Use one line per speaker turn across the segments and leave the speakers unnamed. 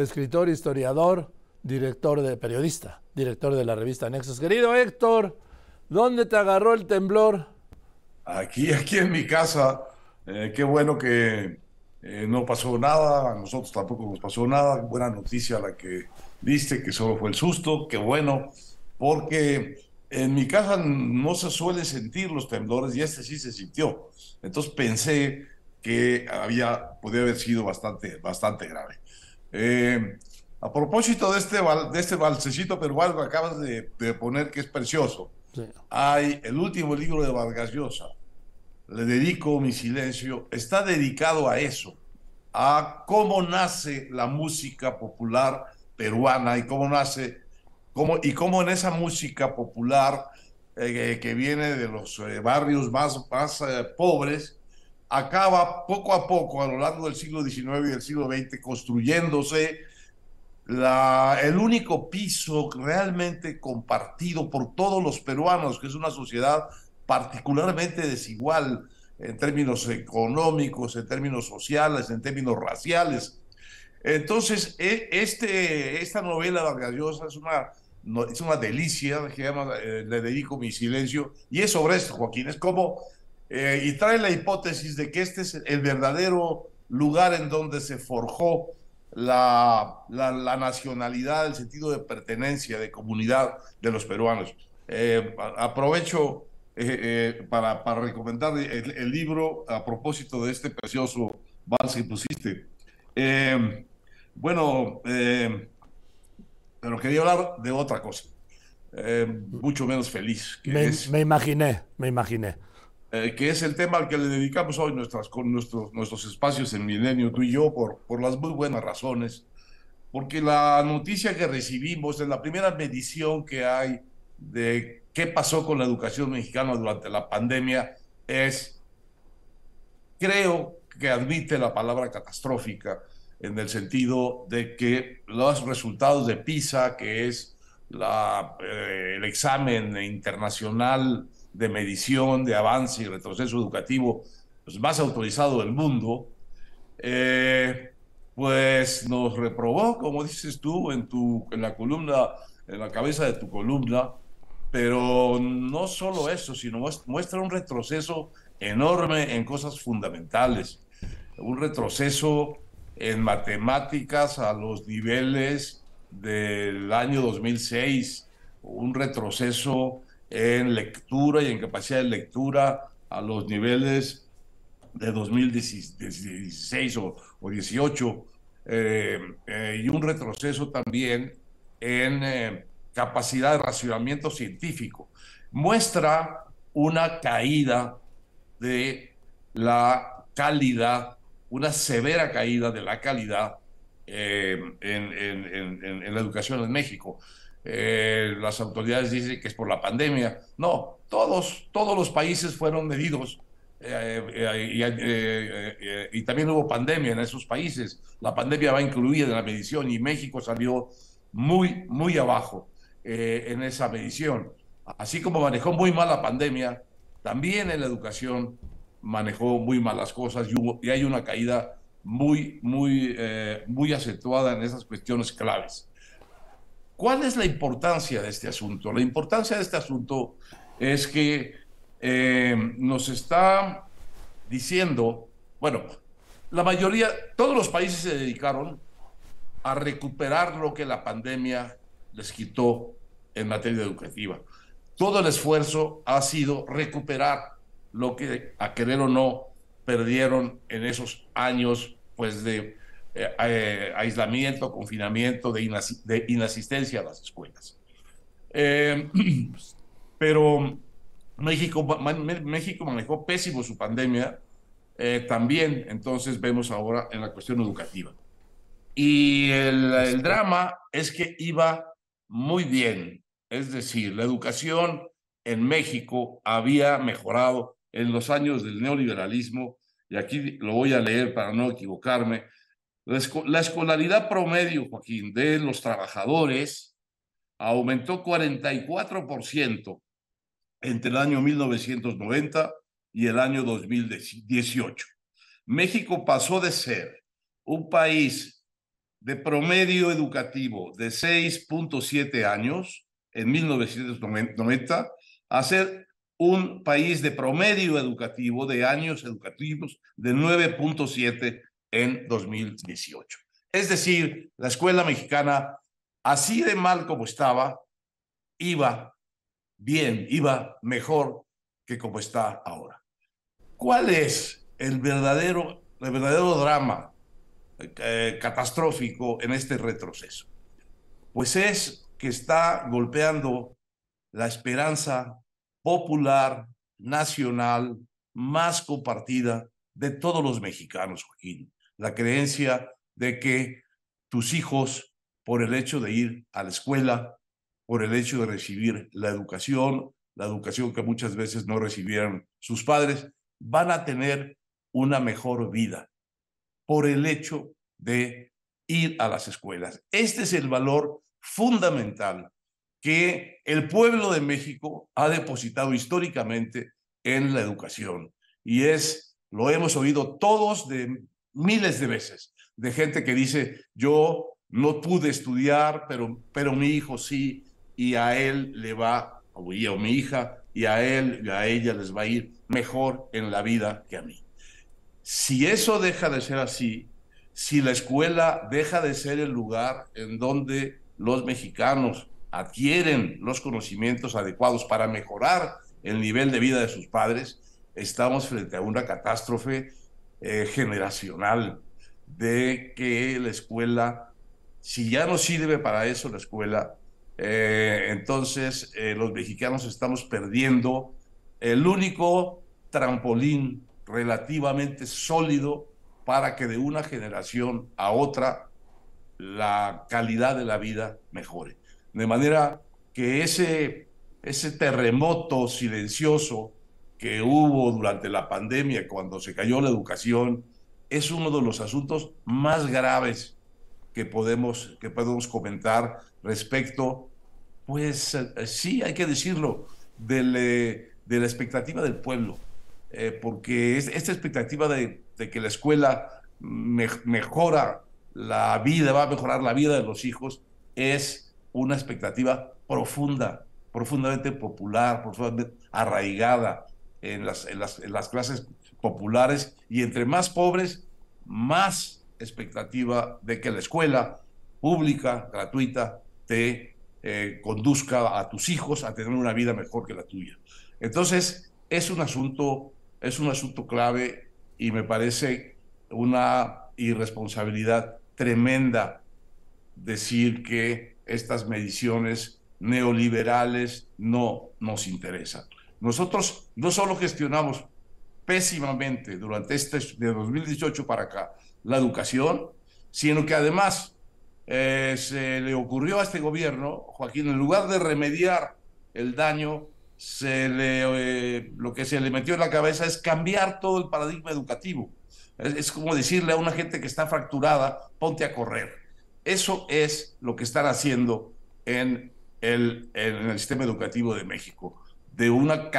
escritor, historiador, director de periodista, director de la revista Nexos. Querido Héctor, ¿dónde te agarró el temblor?
Aquí, aquí en mi casa. Eh, qué bueno que eh, no pasó nada, a nosotros tampoco nos pasó nada. Buena noticia la que diste, que solo fue el susto, qué bueno, porque en mi casa no se suele sentir los temblores y este sí se sintió. Entonces pensé que había, podía haber sido bastante, bastante grave. Eh, a propósito de este, de este balsecito peruano que acabas de, poner, que es precioso, hay el último libro de Vargas Llosa, Le dedico mi silencio, está dedicado a eso, a cómo nace la música popular peruana y cómo nace, cómo, y cómo en esa música popular eh, que viene de los eh, barrios más, más pobres, acaba poco a poco a lo largo del siglo XIX y del siglo XX construyéndose la, el único piso realmente compartido por todos los peruanos, que es una sociedad particularmente desigual en términos económicos, en términos sociales, en términos raciales. Entonces, e, este, esta novela Vargas Llosa es una, es una delicia, que llama, eh, le dedico mi silencio, y es sobre esto, Joaquín, es como eh, y trae la hipótesis de que este es el verdadero lugar en donde se forjó la, la, nacionalidad, el sentido de pertenencia, de comunidad de los peruanos. Eh, aprovecho eh, para, para, recomendar el, libro a propósito de este precioso vals que pusiste. bueno, pero quería hablar de otra cosa, mucho menos feliz.
me imaginé, me imaginé.
Eh, que es el tema al que le dedicamos hoy nuestras, con nuestros, nuestros espacios en Milenio, tú y yo, por, por las muy buenas razones. Porque la noticia que recibimos en la primera medición que hay de qué pasó con la educación mexicana durante la pandemia es, creo que admite la palabra catastrófica en el sentido de que los resultados de PISA, que es la, eh, el examen internacional de medición, de avance y retroceso educativo pues, más autorizado del mundo, eh, pues nos reprobó, como dices tú en, tu, en la columna, en la cabeza de tu columna, pero no solo eso, sino muestra un retroceso enorme en cosas fundamentales, un retroceso en matemáticas a los niveles del año 2006, un retroceso en lectura y en capacidad de lectura a los niveles de 2016 o, o 18 eh, eh, y un retroceso también en eh, capacidad de racionamiento científico. Muestra una caída de la calidad, una severa caída de la calidad en, en, la educación en México. Eh, las autoridades dicen que es por la pandemia. No, todos, todos los países fueron medidos eh, eh, y, también hubo pandemia en esos países. La pandemia va incluida en la medición y México salió muy, muy abajo en esa medición. Así como manejó muy mal la pandemia, también en la educación manejó muy mal las cosas y, hubo, y hay una caída muy, muy, muy acentuada en esas cuestiones claves. ¿Cuál es la importancia de este asunto? La importancia de este asunto es que eh, nos está diciendo, bueno, la mayoría, todos los países se dedicaron a recuperar lo que la pandemia les quitó en materia educativa. Todo el esfuerzo ha sido recuperar lo que, a querer o no, perdieron en esos años pues, de eh, eh, aislamiento, confinamiento, de, inasistencia a las escuelas. Eh, pero México, México manejó pésimo su pandemia, también entonces vemos ahora en la cuestión educativa. Y el, el drama es que iba muy bien, es decir, la educación en México había mejorado en los años del neoliberalismo, y aquí lo voy a leer para no equivocarme, la escolaridad promedio, Joaquín, de los trabajadores aumentó 44% entre el año 1990 y el año 2018. México pasó de ser un país de promedio educativo de 6.7 años en 1990 a ser un país de promedio educativo de años educativos de 9.7 en 2018. Es decir, la escuela mexicana, así de mal como estaba, iba bien, iba mejor que como está ahora. ¿Cuál es el verdadero, el verdadero drama eh, catastrófico en este retroceso? Pues es que está golpeando la esperanza popular, nacional, más compartida de todos los mexicanos, Joaquín. La creencia de que tus hijos, por el hecho de ir a la escuela, por el hecho de recibir la educación, la educación que muchas veces no recibieron sus padres, van a tener una mejor vida por el hecho de ir a las escuelas. Este es el valor fundamental que el pueblo de México ha depositado históricamente en la educación. Y es, lo hemos oído todos de miles de veces, de gente que dice, yo no pude estudiar, pero, pero mi hijo sí, y a él le va, o, o mi hija, y a él y a ella les va a ir mejor en la vida que a mí. Si eso deja de ser así, si la escuela deja de ser el lugar en donde los mexicanos adquieren los conocimientos adecuados para mejorar el nivel de vida de sus padres, estamos frente a una catástrofe eh, generacional de que la escuela, si ya no sirve para eso la escuela, eh, entonces eh, los mexicanos estamos perdiendo el único trampolín relativamente sólido para que de una generación a otra la calidad de la vida mejore. De manera que ese, ese terremoto silencioso que hubo durante la pandemia, cuando se cayó la educación, es uno de los asuntos más graves que podemos, que podemos comentar respecto, pues eh, sí, hay que decirlo, de, la expectativa del pueblo, eh, porque esta expectativa de, que la escuela mejora la vida, va a mejorar la vida de los hijos, es una expectativa profunda, profundamente popular, profundamente arraigada en las, clases populares y entre más pobres, más expectativa de que la escuela pública, gratuita, te eh, conduzca a tus hijos a tener una vida mejor que la tuya. Entonces, es un asunto, es un asunto clave y me parece una irresponsabilidad tremenda decir que estas mediciones neoliberales no nos interesan. Nosotros no solo gestionamos pésimamente durante este de 2018 para acá la educación, sino que además eh, se le ocurrió a este gobierno, Joaquín, en lugar de remediar el daño, se le, eh, lo que se le metió en la cabeza es cambiar todo el paradigma educativo. Es, como decirle a una gente que está fracturada, ponte a correr. Eso es lo que están haciendo en el, en el sistema educativo de México. De una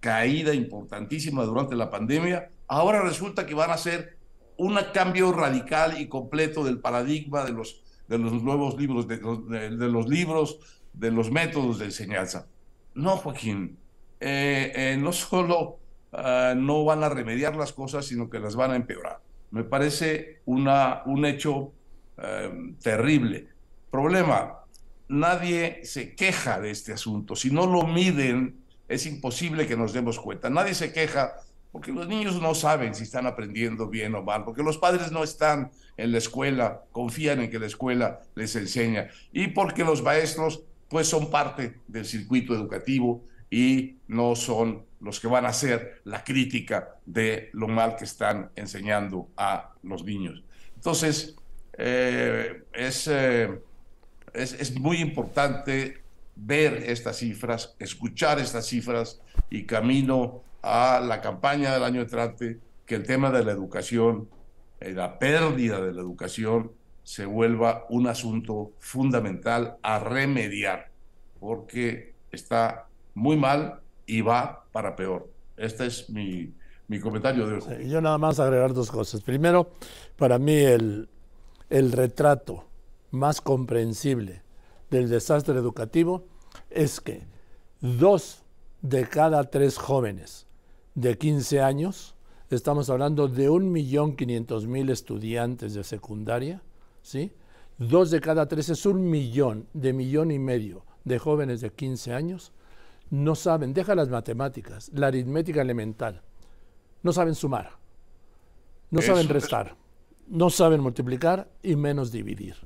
caída importantísima durante la pandemia, ahora resulta que van a hacer un cambio radical y completo del paradigma de los, de los nuevos libros, de los, libros, de los métodos de enseñanza. No, Joaquín, eh, eh, no solo Ah, no van a remediar las cosas, sino que las van a empeorar. Me parece una, un hecho em, terrible. Problema, nadie se queja de este asunto. Si no lo miden, es imposible que nos demos cuenta. Nadie se queja porque los niños no saben si están aprendiendo bien o mal, porque los padres no están en la escuela, confían en que la escuela les enseña, y porque los maestros pues son parte del circuito educativo y no son los que van a hacer la crítica de lo mal que están enseñando a los niños. Entonces, eh, eh, es, es, muy importante ver estas cifras, escuchar estas cifras y camino a la campaña del año entrante, que el tema de la educación, eh, la pérdida de la educación, se vuelva un asunto fundamental a remediar, porque está muy mal y va para peor. Este es mi, mi comentario de
yo nada más agregar dos cosas. Primero, para mí el, el retrato más comprensible del desastre educativo es que dos de cada tres jóvenes de 15 años, estamos hablando de 1.500.000 estudiantes de secundaria, ¿sí? Dos de cada tres es un millón, de millón y medio de jóvenes de 15 años, no saben, deja las matemáticas, la aritmética elemental, no saben sumar, no saben restar, no saben multiplicar y menos dividir.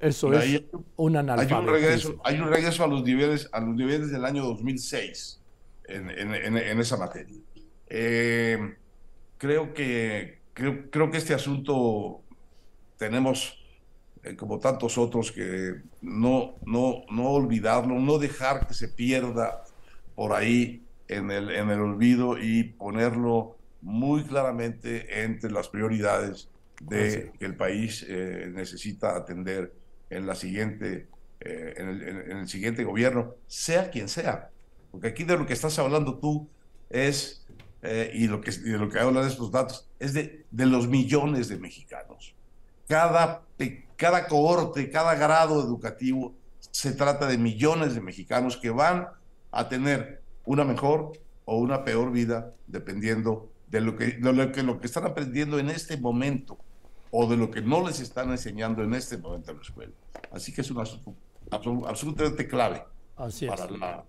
Eso es un analfabetismo.
Hay un, regreso, hay un regreso a los niveles, a los niveles del año 2006 en, en, en esa materia. Eh, creo, que, creo, creo, que este asunto tenemos, eh, como tantos otros, que no, no, no olvidarlo, no dejar que se pierda por ahí en el, en el olvido y ponerlo muy claramente entre las prioridades de que el país eh, necesita atender en la siguiente eh, en, el, en, el, siguiente gobierno, sea quien sea. Porque aquí de lo que estás hablando tú es, eh, y, lo que, y de lo que hablan estos datos, es de, de los millones de mexicanos. Cada, cada cohorte, cada grado educativo, se trata de millones de mexicanos que van a tener una mejor o una peor vida dependiendo de lo que, de lo que, lo que están aprendiendo en este momento o de lo que no les están enseñando en este momento en la escuela. Así que es un asunto absolutamente clave para, la,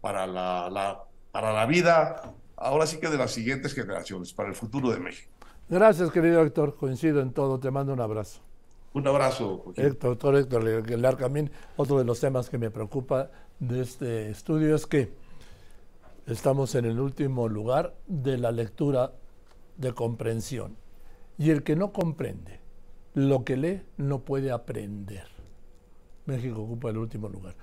para, la, para la vida, ahora sí que de las siguientes generaciones, para el futuro de México.
Gracias, querido Héctor. Coincido en todo. Te mando un abrazo.
Un abrazo.
Héctor, doctor Héctor Larcamín. Otro de los temas que me preocupa de este estudio es que estamos en el último lugar de la lectura de comprensión. Y el que no comprende lo que lee no puede aprender. México ocupa el último lugar.